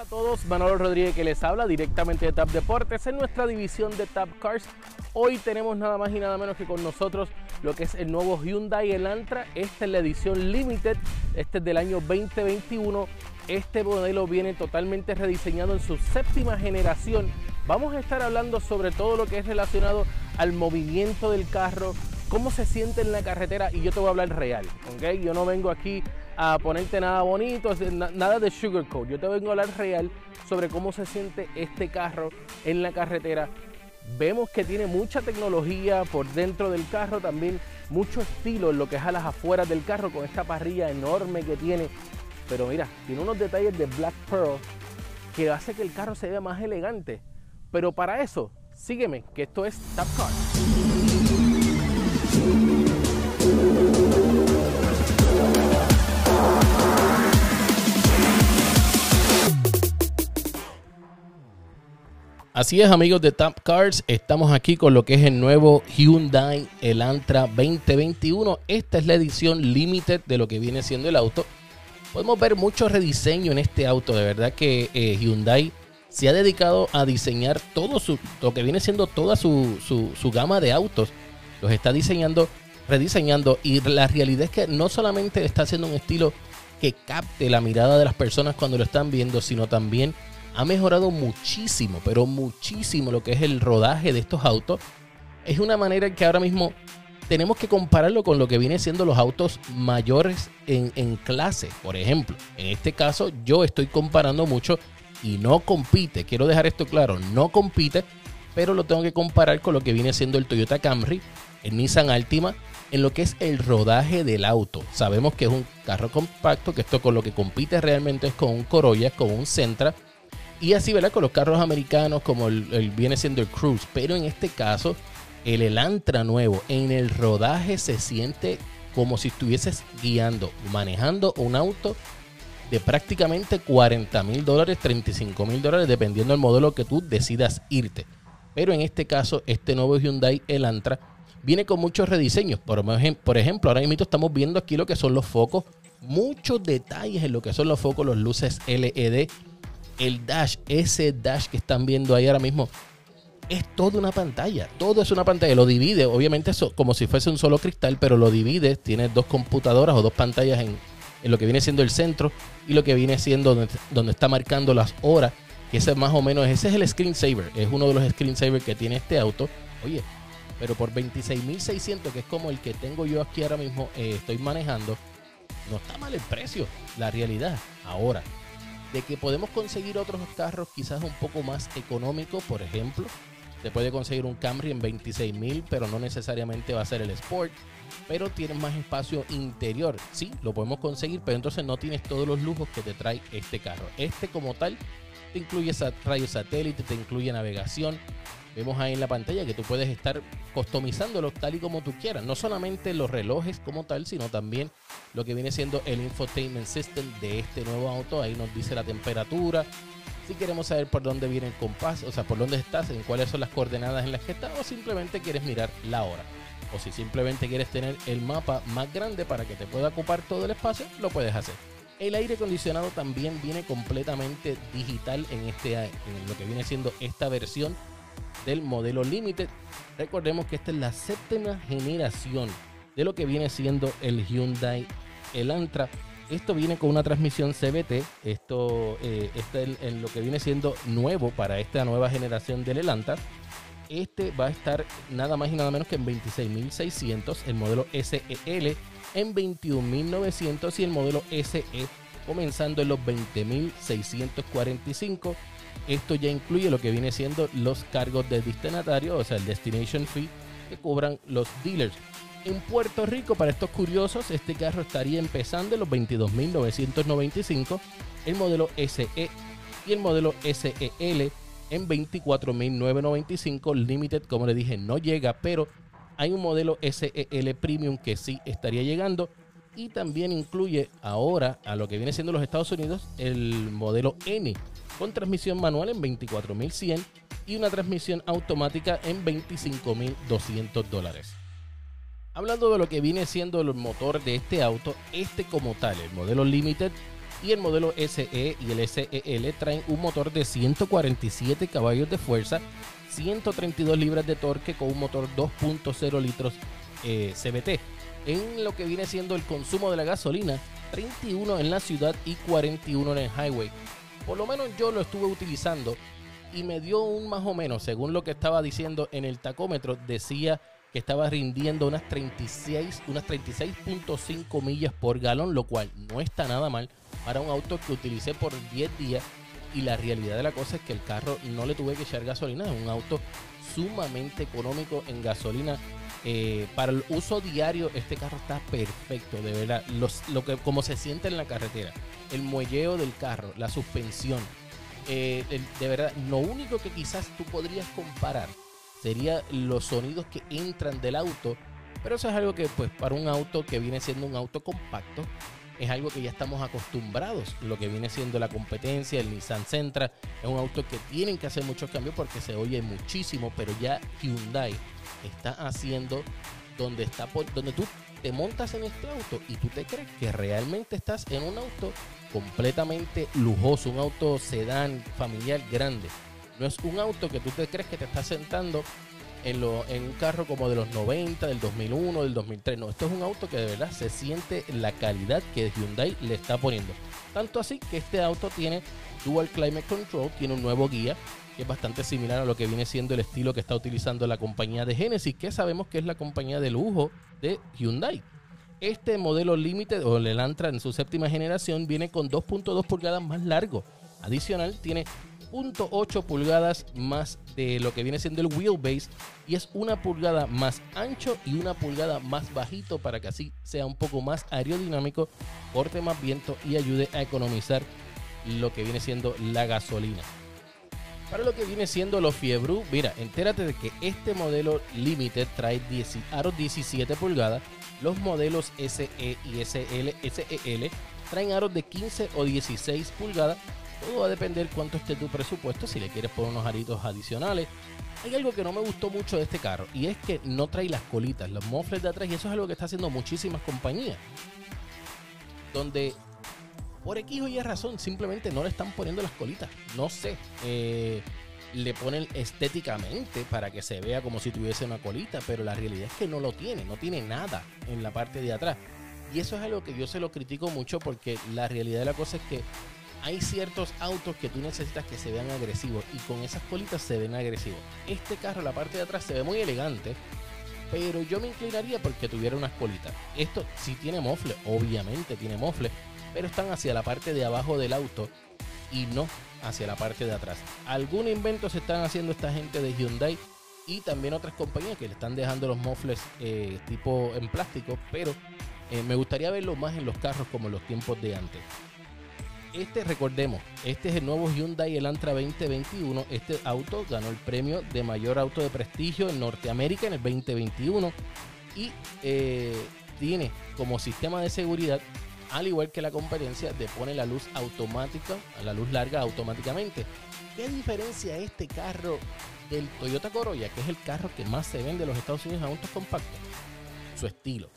a todos, Manolo Rodríguez que les habla directamente de TAP Deportes en nuestra división de TAP Cars. Hoy tenemos nada más y nada menos que con nosotros lo que es el nuevo Hyundai Elantra. Esta es la edición Limited, este es del año 2021. Este modelo viene totalmente rediseñado en su séptima generación. Vamos a estar hablando sobre todo lo que es relacionado al movimiento del carro, cómo se siente en la carretera y yo te voy a hablar real, ¿ok? Yo no vengo aquí a ponerte nada bonito, nada de sugarcoat. Yo te vengo a hablar real sobre cómo se siente este carro en la carretera. Vemos que tiene mucha tecnología por dentro del carro, también mucho estilo en lo que es a las afueras del carro con esta parrilla enorme que tiene. Pero mira, tiene unos detalles de Black Pearl que hace que el carro se vea más elegante. Pero para eso, sígueme, que esto es Tap Car. Así es amigos de Tap Cars, estamos aquí con lo que es el nuevo Hyundai Elantra 2021. Esta es la edición limited de lo que viene siendo el auto. Podemos ver mucho rediseño en este auto, de verdad que eh, Hyundai se ha dedicado a diseñar todo su, lo que viene siendo toda su, su gama de autos. Los está diseñando, rediseñando y la realidad es que no solamente está haciendo un estilo que capte la mirada de las personas cuando lo están viendo, sino también ha mejorado muchísimo, pero muchísimo lo que es el rodaje de estos autos. Es una manera en que ahora mismo tenemos que compararlo con lo que viene siendo los autos mayores en, clase. Por ejemplo, en este caso yo estoy comparando mucho y no compite. Quiero dejar esto claro, no compite, pero lo tengo que comparar con lo que viene siendo el Toyota Camry, el Nissan Altima, en lo que es el rodaje del auto. Sabemos que es un carro compacto, que esto con lo que compite realmente es con un Corolla, con un Sentra y así, ¿verdad? Con los carros americanos, como el, viene siendo el Cruise. Pero en este caso, el Elantra nuevo, en el rodaje se siente como si estuvieses guiando, manejando un auto de prácticamente 40 mil dólares, 35 mil dólares, dependiendo del modelo que tú decidas irte. Pero en este caso, este nuevo Hyundai Elantra viene con muchos rediseños. Por, por ejemplo, ahora mismo estamos viendo aquí lo que son los focos, muchos detalles en lo que son los focos, los luces LED el dash, ese dash que están viendo ahí ahora mismo, es toda una pantalla. Todo es una pantalla. Lo divide, obviamente, eso, como si fuese un solo cristal, pero lo divide. Tiene dos computadoras o dos pantallas en, lo que viene siendo el centro y lo que viene siendo donde, está marcando las horas. Que ese más o menos, ese es el screensaver. Es uno de los screensavers que tiene este auto. Oye, pero por 26.600, que es como el que tengo yo aquí ahora mismo, eh, estoy manejando, no está mal el precio, la realidad. Ahora, de que podemos conseguir otros carros quizás un poco más económicos, por ejemplo. Se puede conseguir un Camry en 26 mil, pero no necesariamente va a ser el Sport. Pero tiene más espacio interior. Sí, lo podemos conseguir, pero entonces no tienes todos los lujos que te trae este carro. Este como tal te incluye radio satélite, te incluye navegación, Vemos ahí en la pantalla que tú puedes estar customizándolo tal y como tú quieras. No solamente los relojes como tal, sino también lo que viene siendo el infotainment system de este nuevo auto. Ahí nos dice la temperatura. Si queremos saber por dónde viene el compás, o sea, por dónde estás, en cuáles son las coordenadas en las que estás, o simplemente quieres mirar la hora. O si simplemente quieres tener el mapa más grande para que te pueda ocupar todo el espacio, lo puedes hacer. El aire acondicionado también viene completamente digital en, este, en lo que viene siendo esta versión del modelo Limited. Recordemos que esta es la séptima generación de lo que viene siendo el Hyundai Elantra. Esto viene con una transmisión CBT. Esto eh, está en, lo que viene siendo nuevo para esta nueva generación del Elantra. Este va a estar nada más y nada menos que en 26.600. El modelo SEL en 21.900 y el modelo SE comenzando en los 20.645 esto ya incluye lo que viene siendo los cargos de destinatario, o sea, el destination fee que cobran los dealers. En Puerto Rico, para estos curiosos, este carro estaría empezando en los 22.995, el modelo SE y el modelo SEL en 24.995. Limited, como le dije, no llega, pero hay un modelo SEL Premium que sí estaría llegando. Y también incluye ahora a lo que viene siendo los Estados Unidos el modelo N, con transmisión manual en 24.100 y una transmisión automática en 25.200 dólares. Hablando de lo que viene siendo el motor de este auto, este como tal, el modelo Limited, Y el modelo SE y el SEL traen un motor de 147 caballos de fuerza, 132 libras de torque con un motor 2.0 litros eh, CBT. En lo que viene siendo el consumo de la gasolina, 31 en la ciudad y 41 en el highway. Por lo menos yo lo estuve utilizando y me dio un más o menos, según lo que estaba diciendo en el tacómetro, decía que estaba rindiendo unas 36, unas 36.5 millas por galón, lo cual no está nada mal para un auto que utilicé por 10 días. Y la realidad de la cosa es que el carro no le tuve que echar gasolina, es un auto sumamente económico en gasolina. Eh, para el uso diario, este carro está perfecto, de verdad. lo que, como se siente en la carretera, el muelleo del carro, la suspensión, eh, de verdad, lo único que quizás tú podrías comparar sería los sonidos que entran del auto. Pero eso es algo que, pues, para un auto que viene siendo un auto compacto, es algo que ya estamos acostumbrados. Lo que viene siendo la competencia, el Nissan Sentra, es un auto que tienen que hacer muchos cambios porque se oye muchísimo, pero ya Hyundai está haciendo donde está donde tú te montas en este auto y tú te crees que realmente estás en un auto completamente lujoso, un auto sedán familiar grande. No es un auto que tú te crees que te estás sentando en, lo, en un carro como de los 90, del 2001, del 2003. No, esto es un auto que de verdad se siente la calidad que Hyundai le está poniendo. Tanto así que este auto tiene Dual Climate Control, tiene un nuevo guía que es bastante similar a lo que viene siendo el estilo que está utilizando la compañía de Genesis, que sabemos que es la compañía de lujo de Hyundai. Este modelo límite o el Elantra en su séptima generación viene con 2.2 pulgadas más largo. Adicional, tiene 0.8 pulgadas más de lo que viene siendo el wheelbase y es una pulgada más ancho y una pulgada más bajito para que así sea un poco más aerodinámico, corte más viento y ayude a economizar lo que viene siendo la gasolina. Para lo que viene siendo los Fiebru, mira, entérate de que este modelo Limited trae 10, aros 17 pulgadas los modelos SE y SL, SEL traen aros de 15 o 16 pulgadas. Todo va a depender cuánto esté tu presupuesto, si le quieres poner unos aritos adicionales. Hay algo que no me gustó mucho de este carro y es que no trae las colitas, los mofles de atrás y eso es algo que está haciendo muchísimas compañías. Donde por X o Y razón simplemente no le están poniendo las colitas. No sé. Eh, le ponen estéticamente para que se vea como si tuviese una colita, pero la realidad es que no lo tiene, no tiene nada en la parte de atrás. Y eso es algo que yo se lo critico mucho porque la realidad de la cosa es que hay ciertos autos que tú necesitas que se vean agresivos y con esas colitas se ven agresivos. Este carro, la parte de atrás se ve muy elegante, pero yo me inclinaría porque tuviera unas colitas. Esto sí tiene mofle, obviamente tiene mofle, pero están hacia la parte de abajo del auto y no hacia la parte de atrás. Algún invento se están haciendo esta gente de Hyundai y también otras compañías que le están dejando los mofles eh, tipo en plástico, pero eh, me gustaría verlo más en los carros como en los tiempos de antes. Este, recordemos, este es el nuevo Hyundai Elantra 2021. Este auto ganó el premio de mayor auto de prestigio en Norteamérica en el 2021 y eh, tiene como sistema de seguridad al igual que la competencia, de pone la luz automática, la luz larga automáticamente. ¿Qué diferencia este carro del Toyota Corolla, que es el carro que más se vende en los Estados Unidos en autos compactos? Su estilo,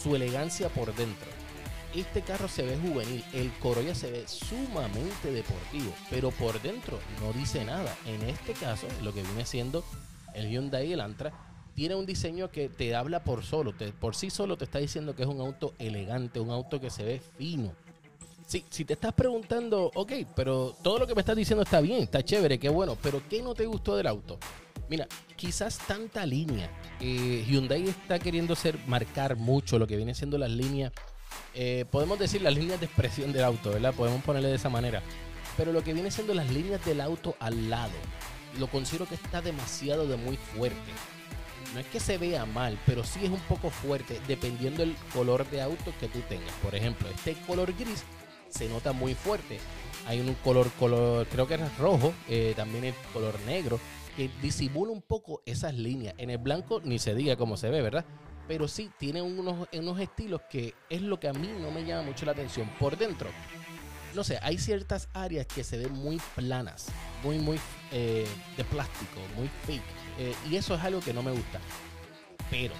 su elegancia por dentro. Este carro se ve juvenil, el Corolla se ve sumamente deportivo, pero por dentro no dice nada. En este caso, lo que viene siendo el Hyundai Elantra tiene un diseño que te habla por solo, por sí solo te está diciendo que es un auto elegante, un auto que se ve fino. Sí, si te estás preguntando, ok, pero todo lo que me estás diciendo está bien, está chévere, qué bueno, pero ¿qué no te gustó del auto? Mira, quizás tanta línea. Eh, Hyundai está queriendo ser, marcar mucho lo que viene siendo las líneas, eh, podemos decir las líneas de expresión del auto, ¿verdad? Podemos ponerle de esa manera. Pero lo que viene siendo las líneas del auto al lado, lo considero que está demasiado de muy fuerte no es que se vea mal, pero sí es un poco fuerte dependiendo del color de auto que tú tengas. Por ejemplo, este color gris se nota muy fuerte. Hay un color, color creo que es rojo, eh, también el color negro, que disimula un poco esas líneas. En el blanco ni se diga cómo se ve, ¿verdad? Pero sí, tiene unos, unos estilos que es lo que a mí no me llama mucho la atención. Por dentro, no sé, hay ciertas áreas que se ven muy planas, muy, muy eh, de plástico, muy fake. Eh, y eso es algo que no me gusta. Pero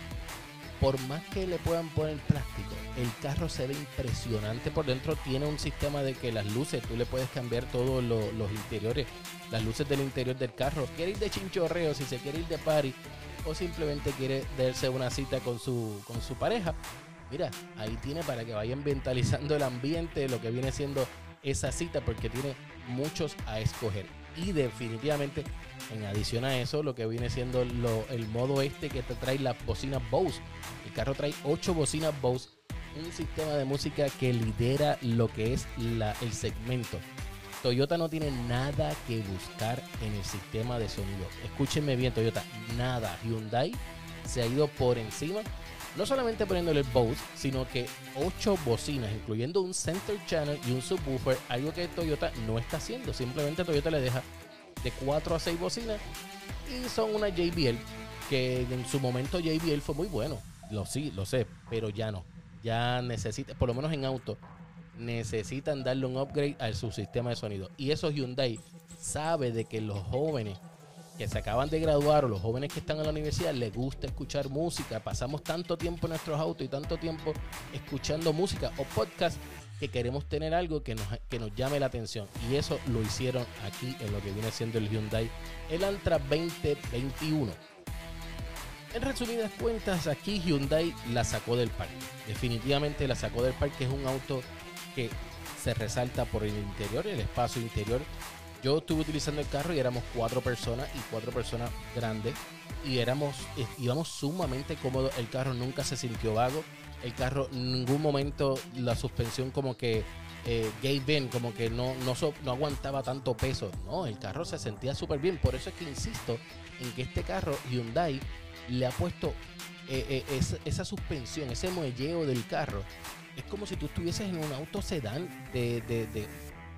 por más que le puedan poner plástico, el carro se ve impresionante por dentro. Tiene un sistema de que las luces, tú le puedes cambiar todos los interiores, las luces del interior del carro. Quiere ir de chinchorreo, si se quiere ir de party o simplemente quiere darse una cita con su, con su pareja. Mira, ahí tiene para que vayan mentalizando el ambiente, lo que viene siendo esa cita, porque tiene muchos a escoger. Y definitivamente, en adición a eso, lo que viene siendo el modo este que te trae las bocinas Bose. El carro trae 8 bocinas Bose, un sistema de música que lidera lo que es la, el segmento. Toyota no tiene nada que buscar en el sistema de sonido. Escúchenme bien, Toyota, nada. Hyundai se ha ido por encima, no solamente poniéndole el Bose, sino que 8 bocinas, incluyendo un center channel y un subwoofer, algo que Toyota no está haciendo. Simplemente Toyota le deja de 4 a 6 bocinas y son una JBL que en su momento JBL fue muy bueno. Lo sí, lo sé, pero ya no. Ya necesita, por lo menos en auto, necesitan darle un upgrade a su sistema de sonido. Y eso Hyundai sabe de que los jóvenes que se acaban de graduar o los jóvenes que están en la universidad les gusta escuchar música. Pasamos tanto tiempo en nuestros autos y tanto tiempo escuchando música o podcast que queremos tener algo que nos, que nos llame la atención. Y eso lo hicieron aquí en lo que viene siendo el Hyundai Elantra 2021. En resumidas cuentas, aquí Hyundai la sacó del parque. Definitivamente la sacó del parque. Es un auto se resalta por el interior, el espacio interior. Yo estuve utilizando el carro y éramos cuatro personas y cuatro personas grandes y éramos eh, íbamos sumamente cómodos. El carro nunca se sintió vago. El carro en ningún momento la suspensión como que eh, gave como que no, no, no aguantaba tanto peso. No, el carro se sentía súper bien. Por eso es que insisto en que este carro Hyundai le ha puesto eh, eh, esa, suspensión, ese muelleo del carro es como si tú estuvieses en un auto sedán de, de,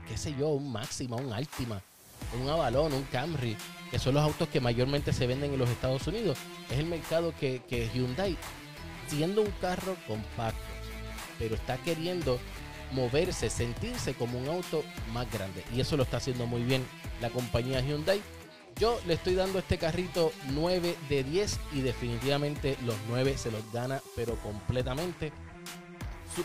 qué sé yo, un Máxima, un Altima, un Avalon, un Camry, que son los autos que mayormente se venden en los Estados Unidos. Es el mercado que, que Hyundai, siendo un carro compacto, pero está queriendo moverse, sentirse como un auto más grande. Y eso lo está haciendo muy bien la compañía Hyundai. Yo le estoy dando este carrito 9 de 10 y definitivamente los 9 se los gana, pero completamente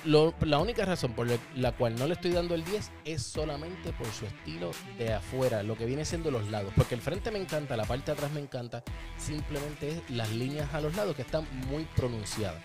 la única razón por la cual no le estoy dando el 10 es solamente por su estilo de afuera, lo que viene siendo los lados. Porque el frente me encanta, la parte de atrás me encanta, simplemente es las líneas a los lados que están muy pronunciadas.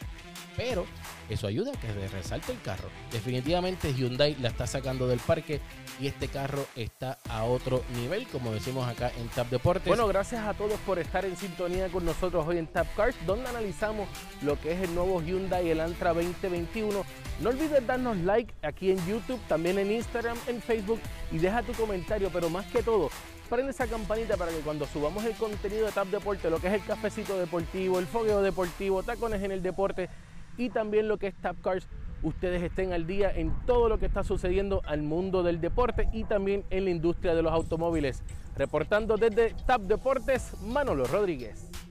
Pero eso ayuda a que resalte el carro. Definitivamente Hyundai la está sacando del parque y este carro está a otro nivel, como decimos acá en Tap Deportes. Bueno, gracias a todos por estar en sintonía con nosotros hoy en Tap Cars, donde analizamos lo que es el nuevo Hyundai Elantra 2021. No olvides darnos like aquí en YouTube, también en Instagram, en Facebook y deja tu comentario, pero más que todo, prende esa campanita para que cuando subamos el contenido de Tap Deporte, lo que es el cafecito deportivo, el fogueo deportivo, tacones en el deporte y también lo que es Tap Cars, ustedes estén al día en todo lo que está sucediendo al mundo del deporte y también en la industria de los automóviles. Reportando desde Tap Deportes, Manolo Rodríguez.